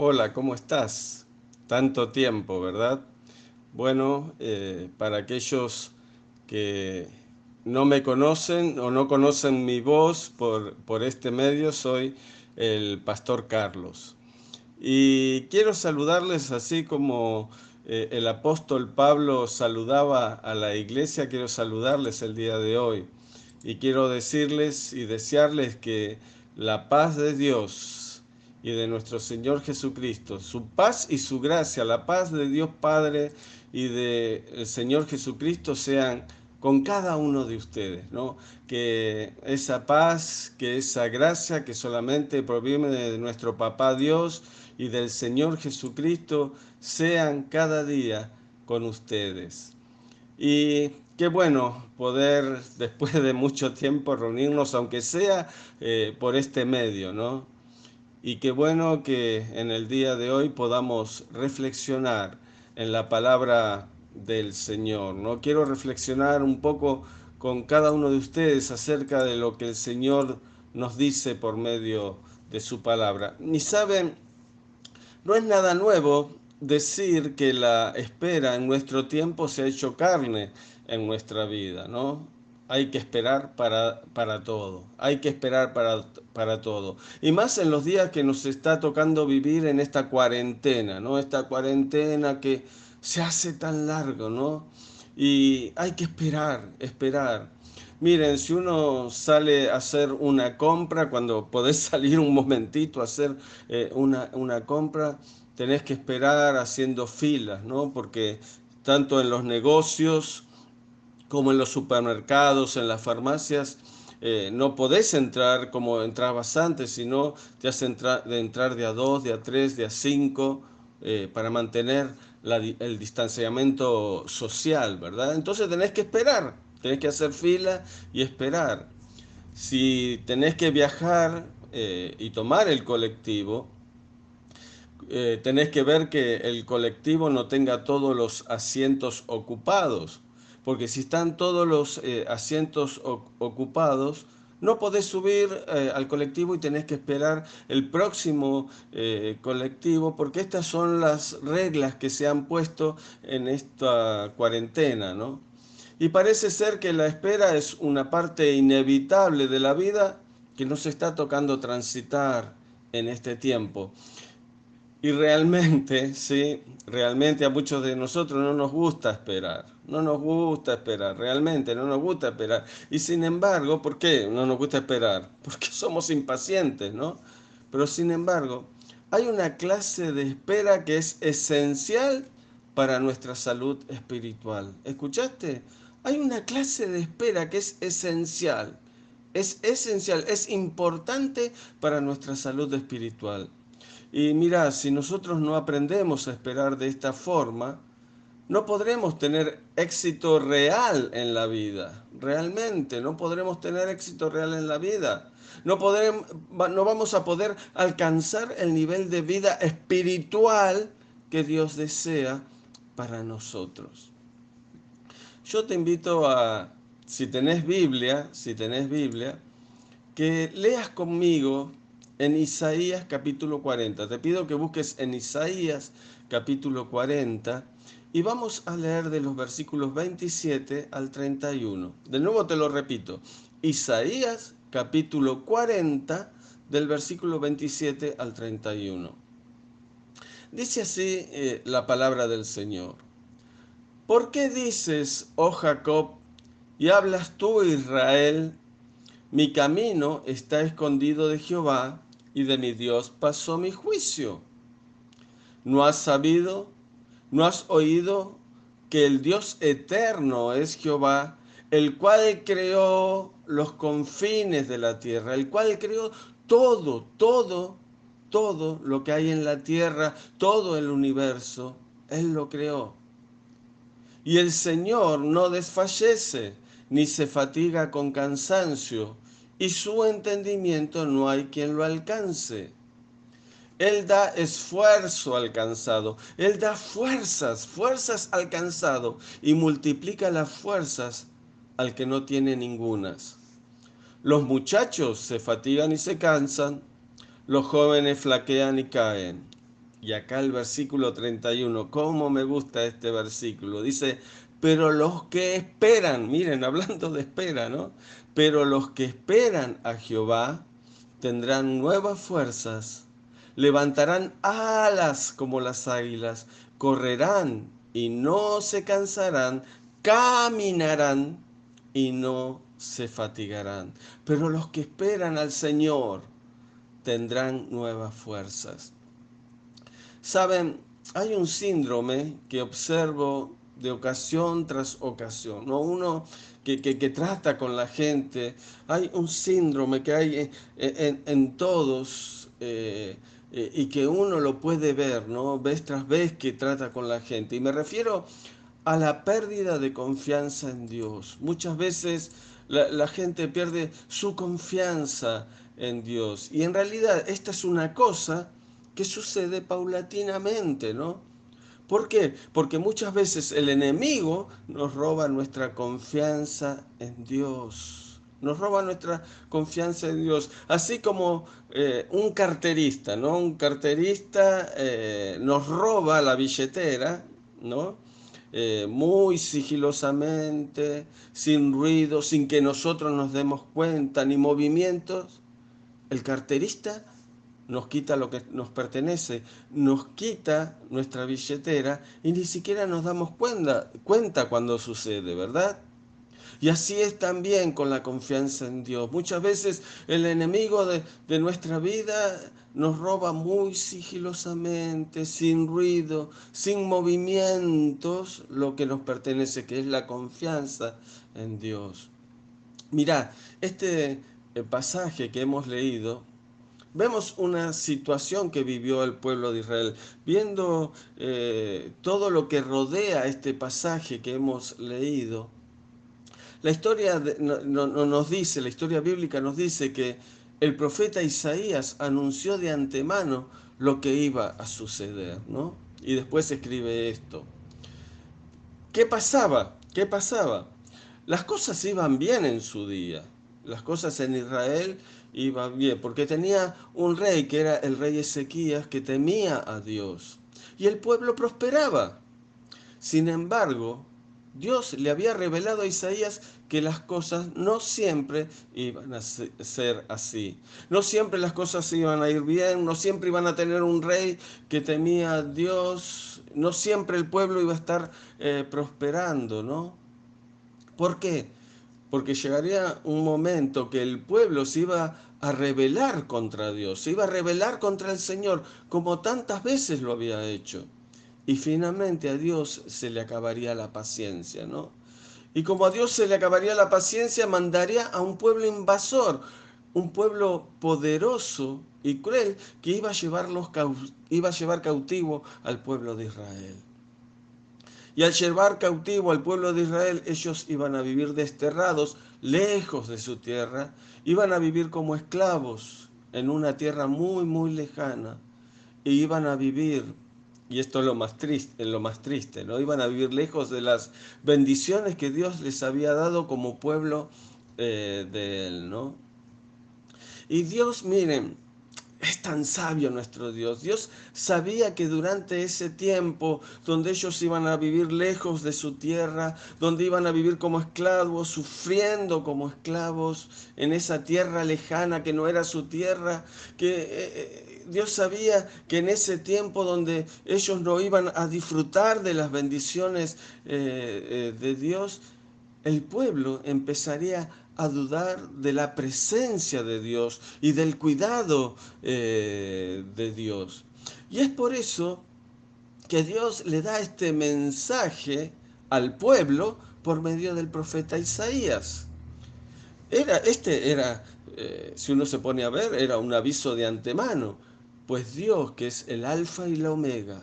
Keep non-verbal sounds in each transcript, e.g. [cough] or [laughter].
Hola, ¿cómo estás? Tanto tiempo, ¿verdad? Bueno, eh, para aquellos que no me conocen o no conocen mi voz por, por este medio, soy el pastor Carlos. Y quiero saludarles así como eh, el apóstol Pablo saludaba a la iglesia, quiero saludarles el día de hoy. Y quiero decirles y desearles que la paz de Dios y de nuestro Señor Jesucristo, su paz y su gracia, la paz de Dios Padre y del Señor Jesucristo sean con cada uno de ustedes, ¿no? Que esa paz, que esa gracia que solamente proviene de nuestro Papá Dios y del Señor Jesucristo sean cada día con ustedes. Y qué bueno poder [laughs] después de mucho tiempo reunirnos, aunque sea eh, por este medio, ¿no? Y qué bueno que en el día de hoy podamos reflexionar en la palabra del Señor. No quiero reflexionar un poco con cada uno de ustedes acerca de lo que el Señor nos dice por medio de su palabra. Ni saben, no es nada nuevo decir que la espera en nuestro tiempo se ha hecho carne en nuestra vida, ¿no? Hay que esperar para, para todo, hay que esperar para, para, todo. Y más en los días que nos está tocando vivir en esta cuarentena, ¿no? Esta cuarentena que se hace tan largo, ¿no? Y hay que esperar, esperar. Miren, si uno sale a hacer una compra, cuando podés [laughs] salir un momentito a hacer eh, una, una compra, tenés que esperar haciendo filas, ¿no? Porque tanto en los negocios, como en los supermercados, en las farmacias, eh, no podés entrar como entrabas antes, sino te has de entrar de a dos, de a tres, de a cinco, eh, para mantener el distanciamiento social, ¿verdad? Entonces tenés que esperar, tenés que hacer fila y esperar. Si tenés que viajar eh, y tomar el colectivo, tenés que ver que el colectivo no tenga todos los asientos ocupados porque si están todos los eh, asientos ocupados, no podés subir eh, al colectivo y tenés que esperar el próximo eh, colectivo, porque estas son las reglas que se han puesto en esta cuarentena, ¿no? Y parece ser que la espera es una parte inevitable de la vida que nos está tocando transitar en este tiempo. Y realmente, [laughs] sí, realmente a muchos de nosotros no nos gusta esperar, no nos gusta esperar, realmente no nos gusta esperar. Y sin embargo, ¿por qué no nos gusta esperar? [laughs] Porque somos impacientes, ¿no? Pero sin embargo, hay una clase de espera que es esencial para nuestra salud espiritual. ¿Escuchaste? Hay una clase de espera que es esencial, es esencial, es importante para nuestra salud espiritual. Y mira, si nosotros no aprendemos a esperar de esta forma, no podremos tener éxito real en la vida. Realmente, no podremos tener éxito real en la vida. No, no vamos a poder alcanzar el nivel de vida espiritual que Dios desea para nosotros. Yo te invito a, si tenés Biblia, si tenés Biblia, que leas conmigo en Isaías capítulo 40. Te pido que busques en Isaías capítulo 40 y vamos a leer de los versículos 27 al 31. De nuevo te lo repito. Isaías capítulo 40 del versículo 27 al 31. Dice así eh, la palabra del Señor. ¿Por qué dices, oh Jacob, y hablas tú, Israel, mi camino está escondido de Jehová, y de mi Dios pasó mi juicio. ¿No has sabido, no has oído que el Dios eterno es Jehová, el cual creó los confines de la tierra, el cual creó todo, todo, todo lo que hay en la tierra, todo el universo, Él lo creó. Y el Señor no desfallece, ni se fatiga con cansancio, y su entendimiento no hay quien lo alcance. Él da esfuerzo alcanzado, Él da fuerzas, fuerzas alcanzado y multiplica las fuerzas al que no tiene ningunas. Los muchachos se fatigan y se cansan, los jóvenes flaquean y caen, Y acá el versículo 31, ¿cómo me gusta este versículo? Dice, pero los que esperan, miren, hablando de espera, ¿no? Pero los que esperan a Jehová tendrán nuevas fuerzas, levantarán alas como las águilas, correrán y no se cansarán, caminarán y no se fatigarán. Pero los que esperan al Señor tendrán nuevas fuerzas. Saben, hay un síndrome que observo de ocasión tras ocasión, ¿no? Uno que, trata con la gente, hay un síndrome que hay en, todos eh, eh, y que uno lo puede ver, ¿no? Vez tras vez que trata con la gente. Y me refiero a la pérdida de confianza en Dios. Muchas veces la, gente pierde su confianza en Dios. Y en realidad esta es una cosa que sucede paulatinamente, ¿no? ¿Por qué? Porque muchas veces el enemigo nos roba nuestra confianza en Dios. Nos roba nuestra confianza en Dios. Así como eh, un carterista, ¿no? Un carterista eh, nos roba la billetera, ¿no? Eh, muy sigilosamente, sin ruido, sin que nosotros nos demos cuenta, ni movimientos, el carterista nos quita lo que nos pertenece, nos quita nuestra billetera y ni siquiera nos damos cuenta, cuenta cuando sucede, ¿verdad? Y así es también con la confianza en Dios. Muchas veces el enemigo de, de nuestra vida nos roba muy sigilosamente, sin ruido, sin movimientos, lo que nos pertenece, que es la confianza en Dios. Mirá, este eh, pasaje que hemos leído, vemos una situación que vivió el pueblo de Israel. Viendo eh, todo lo que rodea este pasaje que hemos leído, la historia no, nos dice, la historia bíblica nos dice que el profeta Isaías anunció de antemano lo que iba a suceder, ¿no? Y después escribe esto. ¿Qué pasaba? ¿Qué pasaba? Las cosas iban bien en su día. Las cosas en Israel iban bien, porque tenía un rey que era el rey Ezequías que temía a Dios. Y el pueblo prosperaba. Sin embargo, Dios le había revelado a Isaías que las cosas no siempre iban a ser así. No siempre las cosas iban a ir bien, no siempre iban a tener un rey que temía a Dios, no siempre el pueblo iba a estar eh, prosperando, ¿no? ¿Por qué? Porque llegaría un momento que el pueblo se iba a rebelar contra Dios, se iba a rebelar contra el Señor, como tantas veces lo había hecho. Y finalmente a Dios se le acabaría la paciencia, ¿no? Y como a Dios se le acabaría la paciencia, mandaría a un pueblo invasor, un pueblo poderoso y cruel que iba a, llevarlos, iba a llevar cautivo al pueblo de Israel. Y al llevar cautivo al pueblo de Israel, ellos iban a vivir desterrados, lejos de su tierra, iban a vivir como esclavos en una tierra muy, muy lejana, y iban a vivir y esto es lo más triste, lo más triste, ¿no? Iban a vivir lejos de las bendiciones que Dios les había dado como pueblo eh, de Él, ¿no? Y Dios, miren, es tan sabio nuestro Dios. Dios sabía que durante ese tiempo donde ellos iban a vivir lejos de su tierra, donde iban a vivir como esclavos, sufriendo como esclavos en esa tierra lejana que no era su tierra, que eh, eh, Dios sabía que en ese tiempo donde ellos no iban a disfrutar de las bendiciones eh, de Dios, el pueblo empezaría a dudar de la presencia de Dios y del cuidado eh, de Dios. Y es por eso que Dios le da este mensaje al pueblo por medio del profeta Isaías. Era, este era, si uno se pone a ver, era un aviso de antemano pues Dios, que es el alfa y la omega,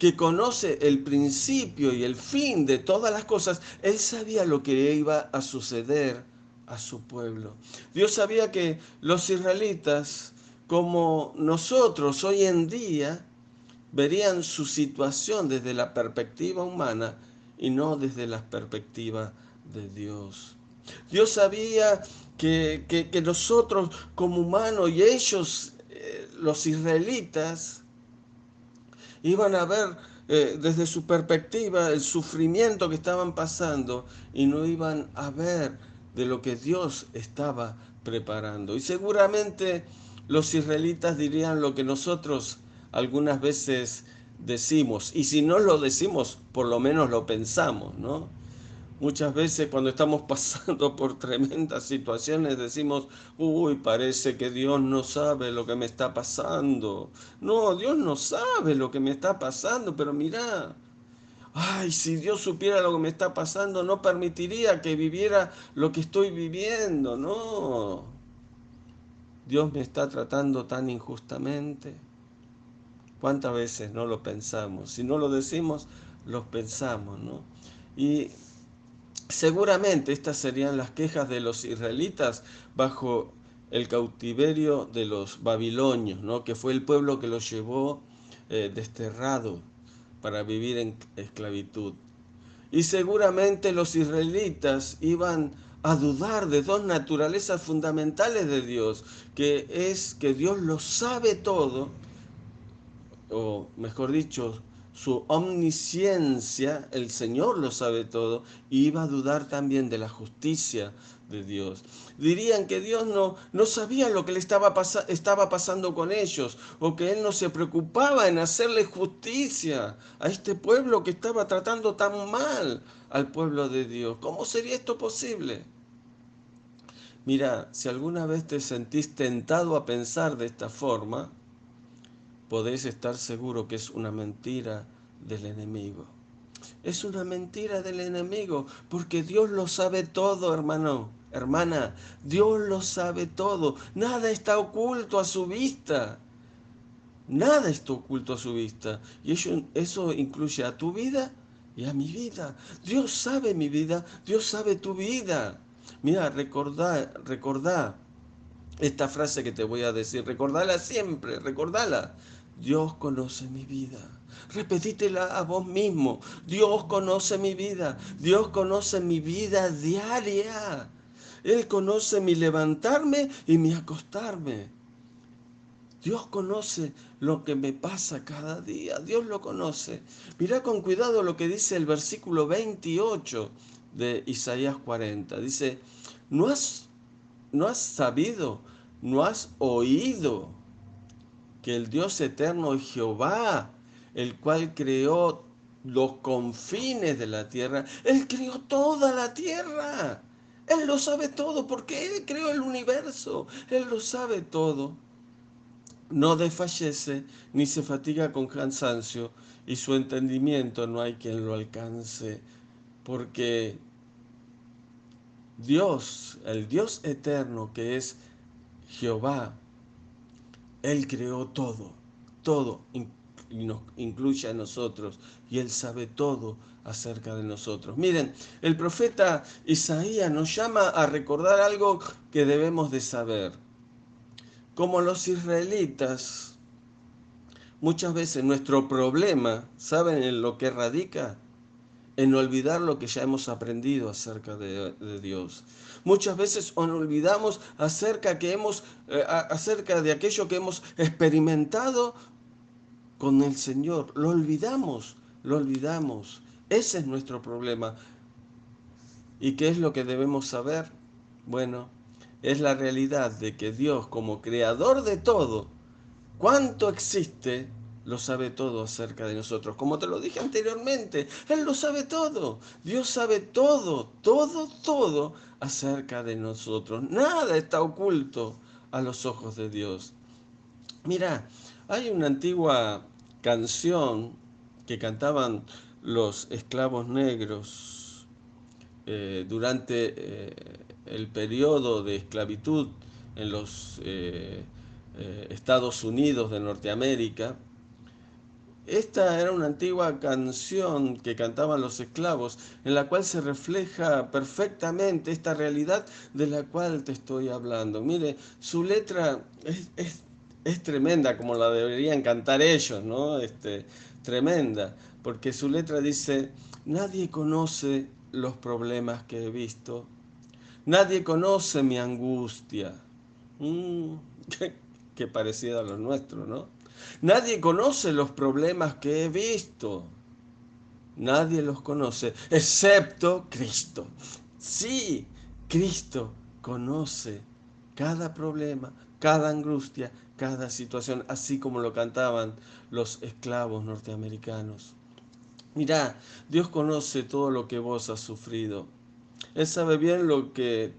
que conoce el principio y el fin de todas las cosas, Él sabía lo que iba a suceder a su pueblo. Dios sabía que los israelitas, como nosotros hoy en día, verían su situación desde la perspectiva humana y no desde la perspectiva de Dios. Dios sabía que, que nosotros como humanos y ellos los israelitas iban a ver eh, desde su perspectiva el sufrimiento que estaban pasando y no iban a ver de lo que Dios estaba preparando. Y seguramente los israelitas dirían lo que nosotros algunas veces decimos, y si no lo decimos, por lo menos lo pensamos, ¿no? Muchas veces cuando estamos [laughs] pasando por tremendas situaciones decimos, uy, parece que Dios no sabe lo que me está pasando. No, Dios no sabe lo que me está pasando, pero mira, ay, si Dios supiera lo que me está pasando, no permitiría que viviera lo que estoy viviendo, no. Dios me está tratando tan injustamente. ¿Cuántas veces no lo pensamos? Si no lo decimos, lo pensamos, ¿no? Y Seguramente estas serían las quejas de los israelitas bajo el cautiverio de los babilonios, ¿no? que fue el pueblo que los llevó eh, desterrado para vivir en esclavitud. Y seguramente los israelitas iban a dudar de dos naturalezas fundamentales de Dios, que es que Dios lo sabe todo, o mejor dicho, su omnisciencia, el Señor lo sabe todo, iba a dudar también de la justicia de Dios. Dirían que Dios no, no sabía lo que le estaba, estaba pasando con ellos, o que Él no se preocupaba en hacerle justicia a este pueblo que estaba tratando tan mal al pueblo de Dios. ¿Cómo sería esto posible? Mira, si alguna vez te sentís tentado a pensar de esta forma, podéis estar seguro que es una mentira del enemigo. Es una mentira del enemigo, porque Dios lo sabe todo, hermano, hermana. Dios lo sabe todo. Nada está oculto a su vista. Nada está oculto a su vista. Y eso, eso incluye a tu vida y a mi vida. Dios sabe mi vida, Dios sabe tu vida. Mira, recordá, recordá esta frase que te voy a decir, recordala siempre, recordala. Dios conoce mi vida. Repetítela a vos mismo. Dios conoce mi vida. Dios conoce mi vida diaria. Él conoce mi levantarme y mi acostarme. Dios conoce lo que me pasa cada día. Dios lo conoce. Mirá con cuidado lo que dice el versículo 28 de Isaías 40. Dice, no has, no has sabido, no has oído que el Dios eterno Jehová, el cual creó los confines de la tierra. Él creó toda la tierra. Él lo sabe todo porque Él creó el universo. Él lo sabe todo. No desfallece ni se fatiga con cansancio y su entendimiento no hay quien lo alcance porque Dios, el Dios eterno que es Jehová, él creó todo, todo, y nos incluye a nosotros, y Él sabe todo acerca de nosotros. Miren, el profeta Isaías nos llama a recordar algo que debemos de saber. Como los israelitas, muchas veces nuestro problema, ¿saben en lo que radica? En olvidar lo que ya hemos aprendido acerca de, Dios. Muchas veces olvidamos acerca, que hemos, eh, acerca de aquello que hemos experimentado con el Señor. Lo olvidamos, lo olvidamos. Ese es nuestro problema. ¿Y qué es lo que debemos saber? Bueno, es la realidad de que Dios como creador de todo, cuánto existe, lo sabe todo acerca de nosotros. Como te lo dije anteriormente, Él lo sabe todo. Dios sabe todo, todo, todo acerca de nosotros. Nada está oculto a los ojos de Dios. Mira, hay una antigua canción que cantaban los esclavos negros eh, durante eh, el periodo de esclavitud en los eh, Estados Unidos de Norteamérica esta era una antigua canción que cantaban los esclavos, en la cual se refleja perfectamente esta realidad de la cual te estoy hablando. Mire, su letra es, tremenda, como la deberían cantar ellos, ¿no? Este, tremenda, porque su letra dice, nadie conoce los problemas que he visto, nadie conoce mi angustia. Mm, [laughs] qué parecida a los nuestros, ¿no? Nadie conoce los problemas que he visto. Nadie los conoce, excepto Cristo. Sí, Cristo conoce cada problema, cada angustia, cada situación, así como lo cantaban los esclavos norteamericanos. Mirá, Dios conoce todo lo que vos has sufrido. Él sabe bien lo que,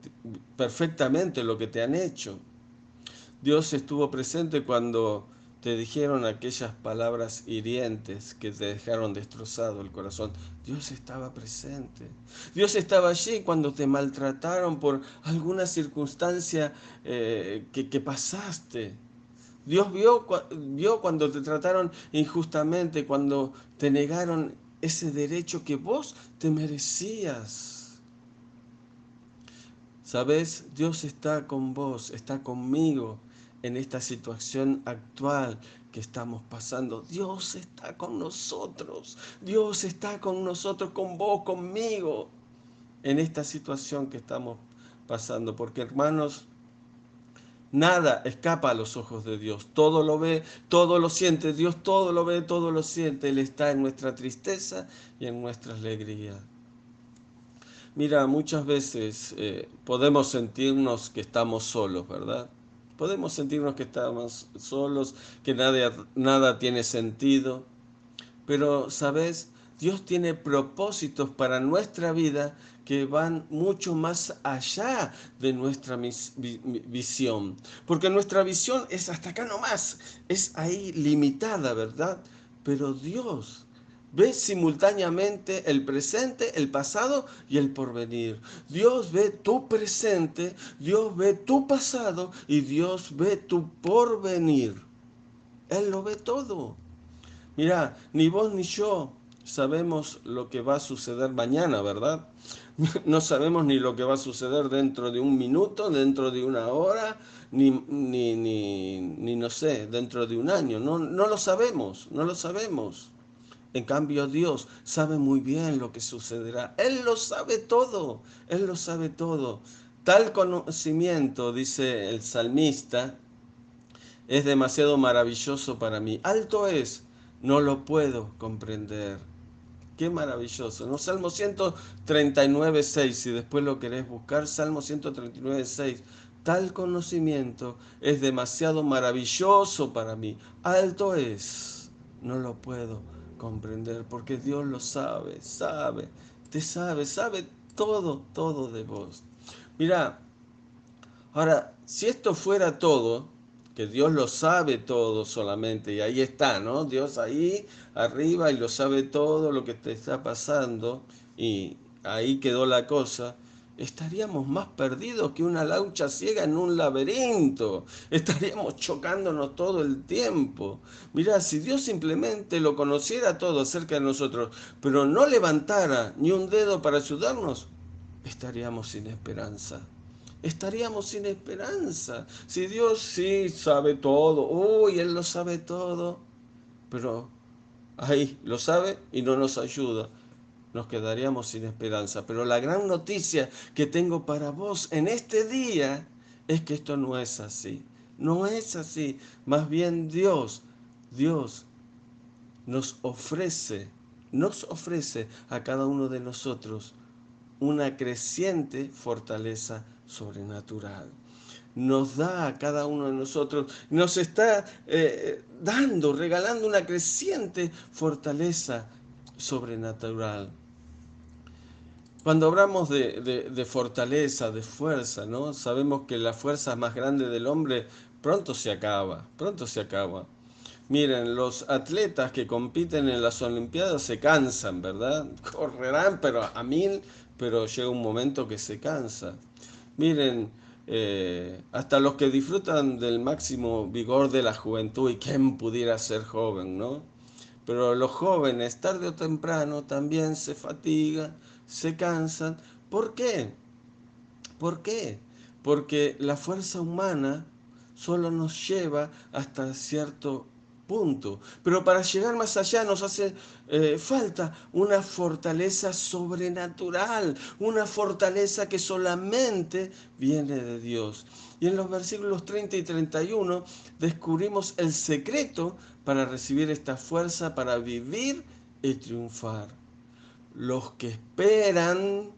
perfectamente lo que te han hecho. Dios estuvo presente cuando te dijeron aquellas palabras hirientes que te dejaron destrozado el corazón. Dios estaba presente. Dios estaba allí cuando te maltrataron por alguna circunstancia eh, que, que, pasaste. Dios vio, vio cuando te trataron injustamente, cuando te negaron ese derecho que vos te merecías. ¿Sabes? Dios está con vos, está conmigo en esta situación actual que estamos pasando. Dios está con nosotros. Dios está con nosotros, con vos, conmigo, en esta situación que estamos pasando. Porque hermanos, nada escapa a los ojos de Dios. Todo lo ve, todo lo siente. Dios todo lo ve, todo lo siente. Él está en nuestra tristeza y en nuestra alegría. Mira, muchas veces eh, podemos sentirnos que estamos solos, ¿verdad? Podemos sentirnos que estamos solos, que nada, nada tiene sentido, pero, ¿sabes? Dios tiene propósitos para nuestra vida que van mucho más allá de nuestra visión. Porque nuestra visión es hasta acá nomás, es ahí limitada, ¿verdad? Pero Dios ve simultáneamente el presente, el pasado y el porvenir. Dios ve tu presente, Dios ve tu pasado y Dios ve tu porvenir. Él lo ve todo. Mira, ni vos ni yo sabemos lo que va a suceder mañana, ¿verdad? [laughs] No sabemos ni lo que va a suceder dentro de un minuto, dentro de una hora, ni, ni, ni, ni no sé, dentro de un año. No, no lo sabemos, no lo sabemos. En cambio, Dios sabe muy bien lo que sucederá. Él lo sabe todo. Él lo sabe todo. Tal conocimiento, dice el salmista, es demasiado maravilloso para mí. Alto es, no lo puedo comprender. Qué maravilloso, ¿no? Salmo 139, 6, si después lo querés buscar, Salmo 139, 6. Tal conocimiento es demasiado maravilloso para mí. Alto es, no lo puedo comprender, porque Dios lo sabe, sabe, te sabe, sabe todo, todo de vos. Mira, ahora, si esto fuera todo, que Dios lo sabe todo solamente, y ahí está, ¿no? Dios ahí arriba y lo sabe todo lo que te está pasando, y ahí quedó la cosa estaríamos más perdidos que una laucha ciega en un laberinto. Estaríamos chocándonos todo el tiempo. Mirá, si Dios simplemente lo conociera todo acerca de nosotros, pero no levantara ni un dedo para ayudarnos, estaríamos sin esperanza. Estaríamos sin esperanza. Si Dios sí sabe todo, uy, Él lo sabe todo, pero ahí lo sabe y no nos ayuda nos quedaríamos sin esperanza. Pero la gran noticia que tengo para vos en este día es que esto no es así. No es así. Más bien Dios, Dios nos ofrece, nos ofrece a cada uno de nosotros una creciente fortaleza sobrenatural. Nos da a cada uno de nosotros, nos está eh, dando, regalando una creciente fortaleza sobrenatural. Cuando hablamos de, fortaleza, de fuerza, ¿no? Sabemos que la fuerza más grande del hombre pronto se acaba, pronto se acaba. Miren, los atletas que compiten en las Olimpiadas se cansan, ¿verdad? [laughs] Correrán pero a mil, pero llega un momento que se cansa. Miren, eh, hasta los que disfrutan del máximo vigor de la juventud, y quién pudiera ser joven, ¿no? Pero los jóvenes, tarde o temprano, también se fatigan, se cansan. ¿Por qué? ¿Por qué? Porque la fuerza humana solo nos lleva hasta cierto punto. Pero para llegar más allá nos hace eh, falta una fortaleza sobrenatural, una fortaleza que solamente viene de Dios. Y en los versículos 30 y 31 descubrimos el secreto para recibir esta fuerza, para vivir y triunfar. Los que esperan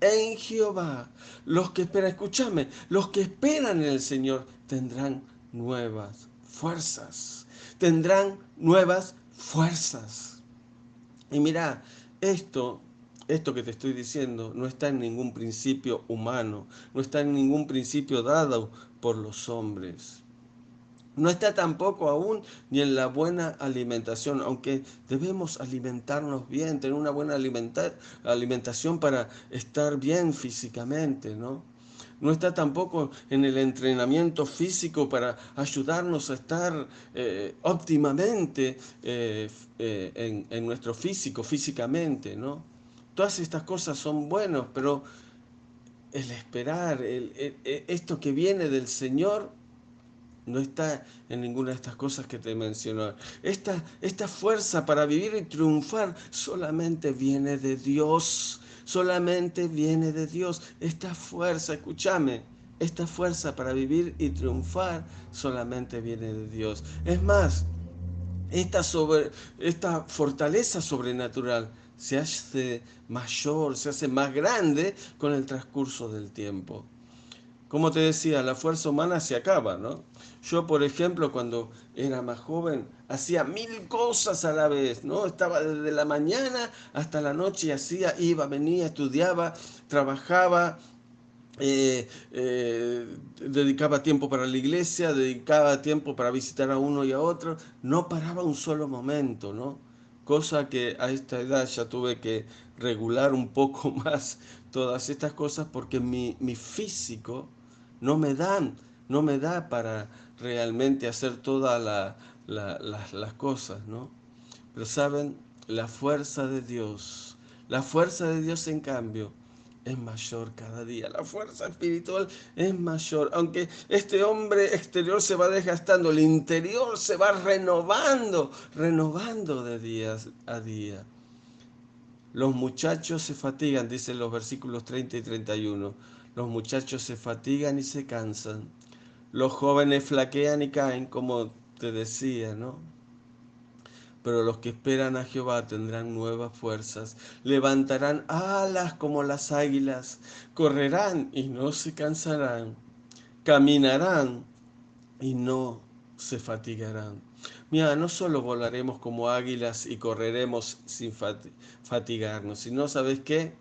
en Jehová, los que esperan, escúchame, los que esperan en el Señor tendrán nuevas fuerzas, tendrán nuevas fuerzas. Y mira, esto, esto que te estoy diciendo no está en ningún principio humano, no está en ningún principio dado por los hombres. No está tampoco aún ni en la buena alimentación, aunque debemos alimentarnos bien, tener una buena alimentación para estar bien físicamente, ¿no? No está tampoco en el entrenamiento físico para ayudarnos a estar eh, óptimamente eh, eh, en, en, nuestro físico, físicamente, ¿no? Todas estas cosas son buenas, pero el esperar, esto que viene del Señor, no está en ninguna de estas cosas que te mencioné. Esta, esta fuerza para vivir y triunfar solamente viene de Dios. Solamente viene de Dios. Esta fuerza, escúchame, esta fuerza para vivir y triunfar solamente viene de Dios. Es más, esta, sobre, esta fortaleza sobrenatural se hace mayor, se hace más grande con el transcurso del tiempo. Como te decía, la fuerza humana se acaba, ¿no? Yo, por ejemplo, cuando era más joven, hacía mil cosas a la vez, ¿no? Estaba desde la mañana hasta la noche hacía, iba, venía, estudiaba, trabajaba, eh, eh, dedicaba tiempo para la iglesia, dedicaba tiempo para visitar a uno y a otro, no paraba un solo momento, ¿no? Cosa que a esta edad ya tuve que regular un poco [laughs] más todas estas cosas porque mi, mi físico no me dan, no me da para realmente hacer todas las cosas, ¿no? Pero saben, la fuerza de Dios, la fuerza de Dios en cambio, es mayor cada día. La fuerza espiritual es mayor. Aunque este hombre exterior se va desgastando, el interior se va renovando, renovando de día a día. Los muchachos se fatigan, dicen los versículos 30 y 31 los muchachos se fatigan y se cansan. Los jóvenes flaquean y caen, como te decía, ¿no? Pero los que esperan a Jehová tendrán nuevas fuerzas, levantarán alas como las águilas, correrán y no se cansarán, caminarán y no se fatigarán. Mira, no solo volaremos como águilas y correremos sin fatigarnos, sino, ¿sabes qué?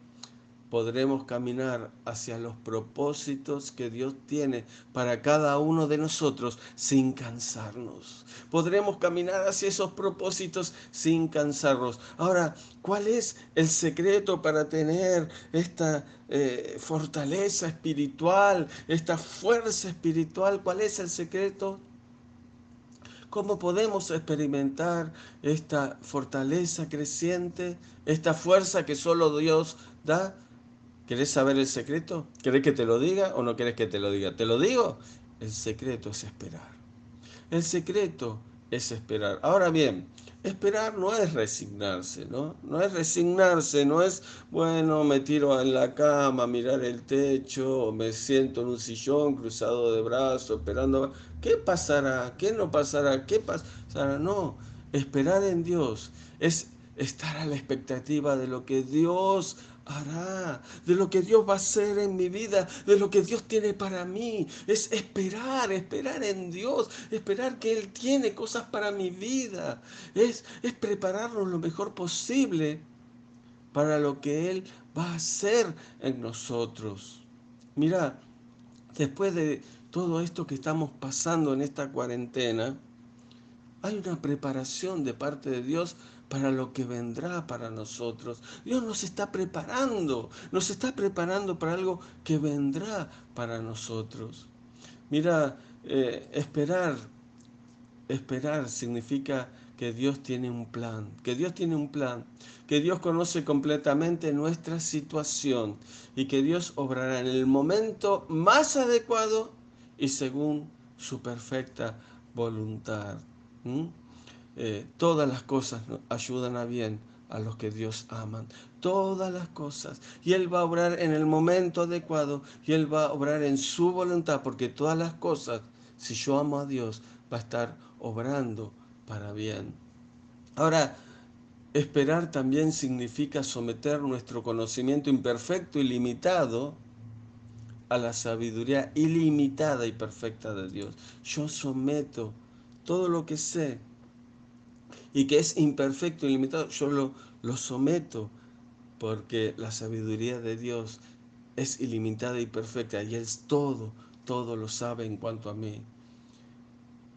Podremos caminar hacia los propósitos que Dios tiene para cada uno de nosotros sin cansarnos. Podremos caminar hacia esos propósitos sin cansarnos. Ahora, ¿cuál es el secreto para tener esta eh, fortaleza espiritual, esta fuerza espiritual? ¿Cuál es el secreto? ¿Cómo podemos experimentar esta fortaleza creciente, esta fuerza que solo Dios da? ¿Querés saber el secreto? ¿Querés que te lo diga o no querés que te lo diga? ¿Te lo digo? El secreto es esperar. El secreto es esperar. Ahora bien, esperar no es resignarse, ¿no? No es resignarse, no es, bueno, me tiro en la cama, mirar el techo, o me siento en un sillón cruzado de brazos, esperando. ¿Qué pasará? ¿Qué no pasará? ¿Qué pasará? No, esperar en Dios es estar a la expectativa de lo que Dios hará, de lo que Dios va a hacer en mi vida, de lo que Dios tiene para mí. Es esperar, esperar en Dios, esperar que Él tiene cosas para mi vida. Es, es prepararnos lo mejor posible para lo que Él va a hacer en nosotros. Mira, después de todo esto que estamos pasando en esta cuarentena, hay una preparación de parte de Dios para lo que vendrá para nosotros. Dios nos está preparando, nos está preparando para algo que vendrá para nosotros. Mira, eh, esperar, esperar significa que Dios tiene un plan, que Dios tiene un plan, que Dios conoce completamente nuestra situación y que Dios obrará en el momento más adecuado y según su perfecta voluntad. Eh, todas las cosas ayudan a bien a los que Dios aman. Todas las cosas. Y Él va a obrar en el momento adecuado y Él va a obrar en su voluntad, porque todas las cosas, si yo amo a Dios, va a estar obrando para bien. Ahora, esperar también significa someter nuestro conocimiento imperfecto y limitado a la sabiduría ilimitada y perfecta de Dios. Yo someto todo lo que sé y que es imperfecto y limitado, yo lo, lo someto porque la sabiduría de Dios es ilimitada y perfecta y Él todo, todo lo sabe en cuanto a mí.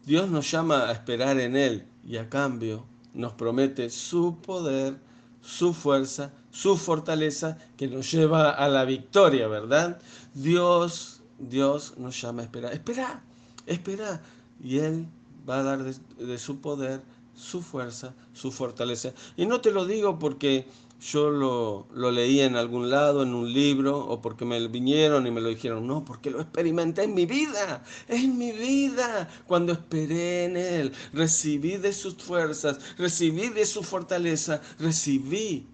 Dios nos llama a esperar en Él y a cambio nos promete su poder, su fuerza, su fortaleza que nos lleva a la victoria, ¿verdad? Dios, Dios nos llama a esperar. Espera, espera. Y Él va a dar de su poder, su fuerza, su fortaleza. Y no te lo digo porque yo lo, lo, leí en algún lado, en un libro, o porque me vinieron y me lo dijeron, no, porque lo experimenté en mi vida, en mi vida, cuando esperé en Él, recibí de sus fuerzas, recibí de su fortaleza, recibí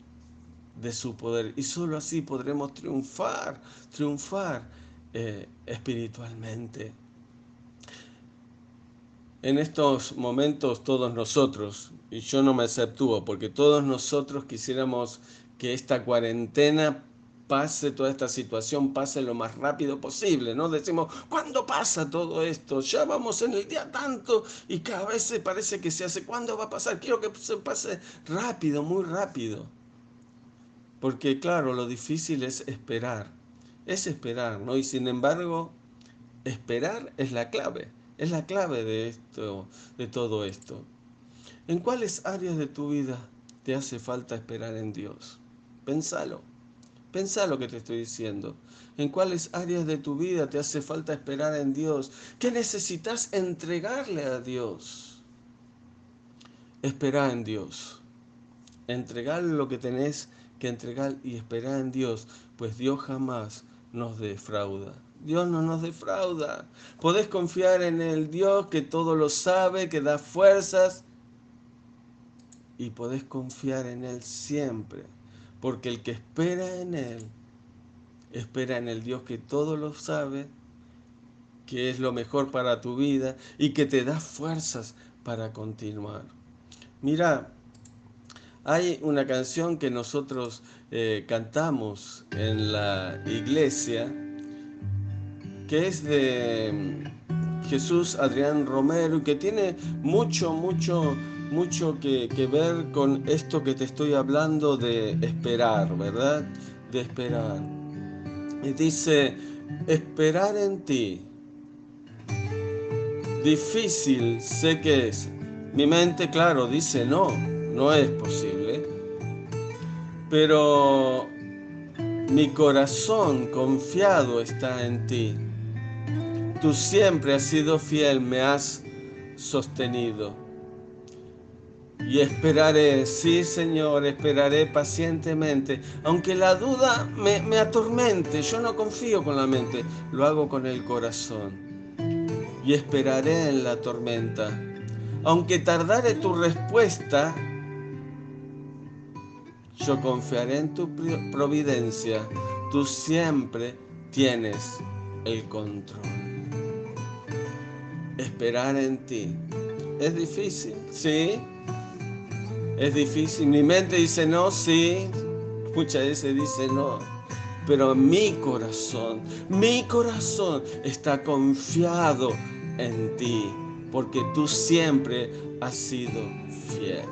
de su poder. Y solo así podremos triunfar, triunfar eh, espiritualmente. En estos momentos todos nosotros, y yo no me exceptúo, porque todos nosotros quisiéramos que esta cuarentena pase, toda esta situación pase lo más rápido posible, ¿no? Decimos, ¿cuándo pasa todo esto? Ya vamos en el día tanto y cada vez se parece que se hace, ¿cuándo va a pasar? Quiero que se pase rápido, muy rápido. Porque claro, lo difícil es esperar, es esperar, ¿no? Y sin embargo, esperar es la clave. Es la clave de esto, de todo esto. ¿En cuáles áreas de tu vida te hace falta esperar en Dios? Pensalo. Pensá lo que te estoy diciendo. ¿En cuáles áreas de tu vida te hace falta esperar en Dios? ¿Qué necesitas entregarle a Dios? Esperar en Dios. Entregar lo que tenés que entregar y esperar en Dios, pues Dios jamás nos defrauda. Dios no nos defrauda. Podés confiar en el Dios que todo lo sabe, que da fuerzas. Y podés confiar en Él siempre. Porque el que espera en Él, espera en el Dios que todo lo sabe, que es lo mejor para tu vida y que te da fuerzas para continuar. Mira, hay una canción que nosotros eh, cantamos en la iglesia que es de mm, Jesús Adrián Romero que tiene mucho, mucho, mucho que, que ver con esto que te estoy hablando de esperar, ¿verdad? De esperar. Y dice, esperar en ti. Difícil sé que es. Mi mente, claro, dice no, no es posible. Pero mi corazón confiado está en ti. Tú siempre has sido fiel, me has sostenido. Y esperaré, sí Señor, esperaré pacientemente, aunque la duda me, me, atormente, yo no confío con la mente, lo hago con el corazón. Y esperaré en la tormenta. Aunque tardare tu respuesta, yo confiaré en tu providencia, tú siempre tienes el control esperar en ti. ¿Es difícil? Sí. ¿Es difícil? Mi mente dice no, sí. Muchas veces dice no. Pero mi corazón, mi corazón está confiado en ti, porque tú siempre has sido fiel.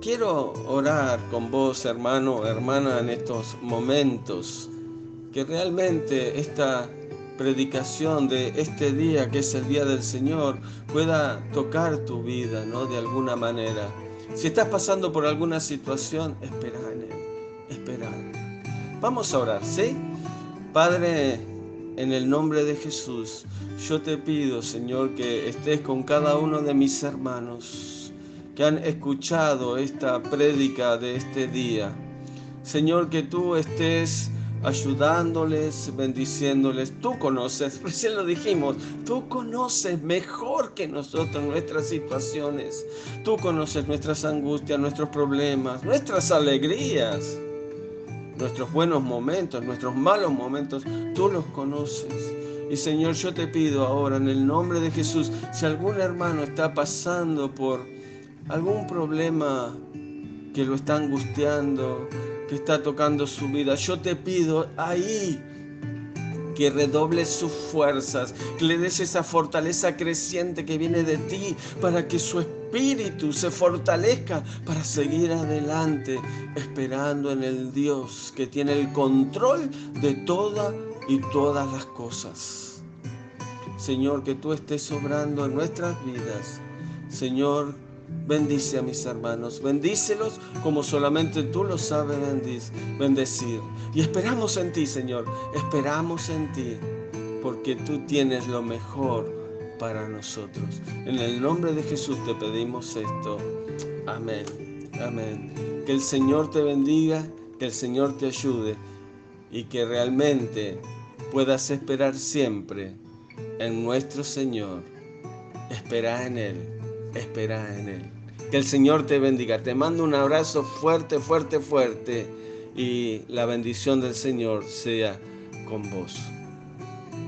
Quiero orar con vos, hermano, hermana, en estos momentos, que realmente esta predicación de este día, que es el día del Señor, pueda tocar tu vida, ¿no? De alguna manera. Si estás pasando por alguna situación, espera en Él, espera. Vamos a orar, ¿sí? Padre, en el nombre de Jesús, yo te pido, Señor, que estés con cada uno de mis hermanos que han escuchado esta prédica de este día. Señor, que tú estés ayudándoles, bendiciéndoles. Tú conoces, [laughs] recién lo dijimos, tú conoces mejor que nosotros nuestras situaciones. Tú conoces nuestras angustias, nuestros problemas, nuestras alegrías, nuestros buenos momentos, nuestros malos momentos. Tú los conoces. Y Señor, yo te pido ahora en el nombre de Jesús, si algún hermano está pasando por algún problema que lo está angustiando, está tocando su vida, yo te pido ahí que redobles sus fuerzas, que le des esa fortaleza creciente que viene de ti para que su espíritu se fortalezca para seguir adelante, esperando en el Dios que tiene el control de toda y todas las cosas. Señor, que tú estés obrando en nuestras vidas. Señor, bendice a mis hermanos, bendícelos como solamente tú los sabes bendecir. Y esperamos en ti, Señor, esperamos en ti, porque tú tienes lo mejor para nosotros. En el nombre de Jesús te pedimos esto. Amén. Amén. Que el Señor te bendiga, que el Señor te ayude y que realmente puedas esperar siempre en nuestro Señor. Espera en Él, espera en Él. Que el Señor te bendiga. Te mando un abrazo fuerte, fuerte, fuerte y la bendición del Señor sea con vos.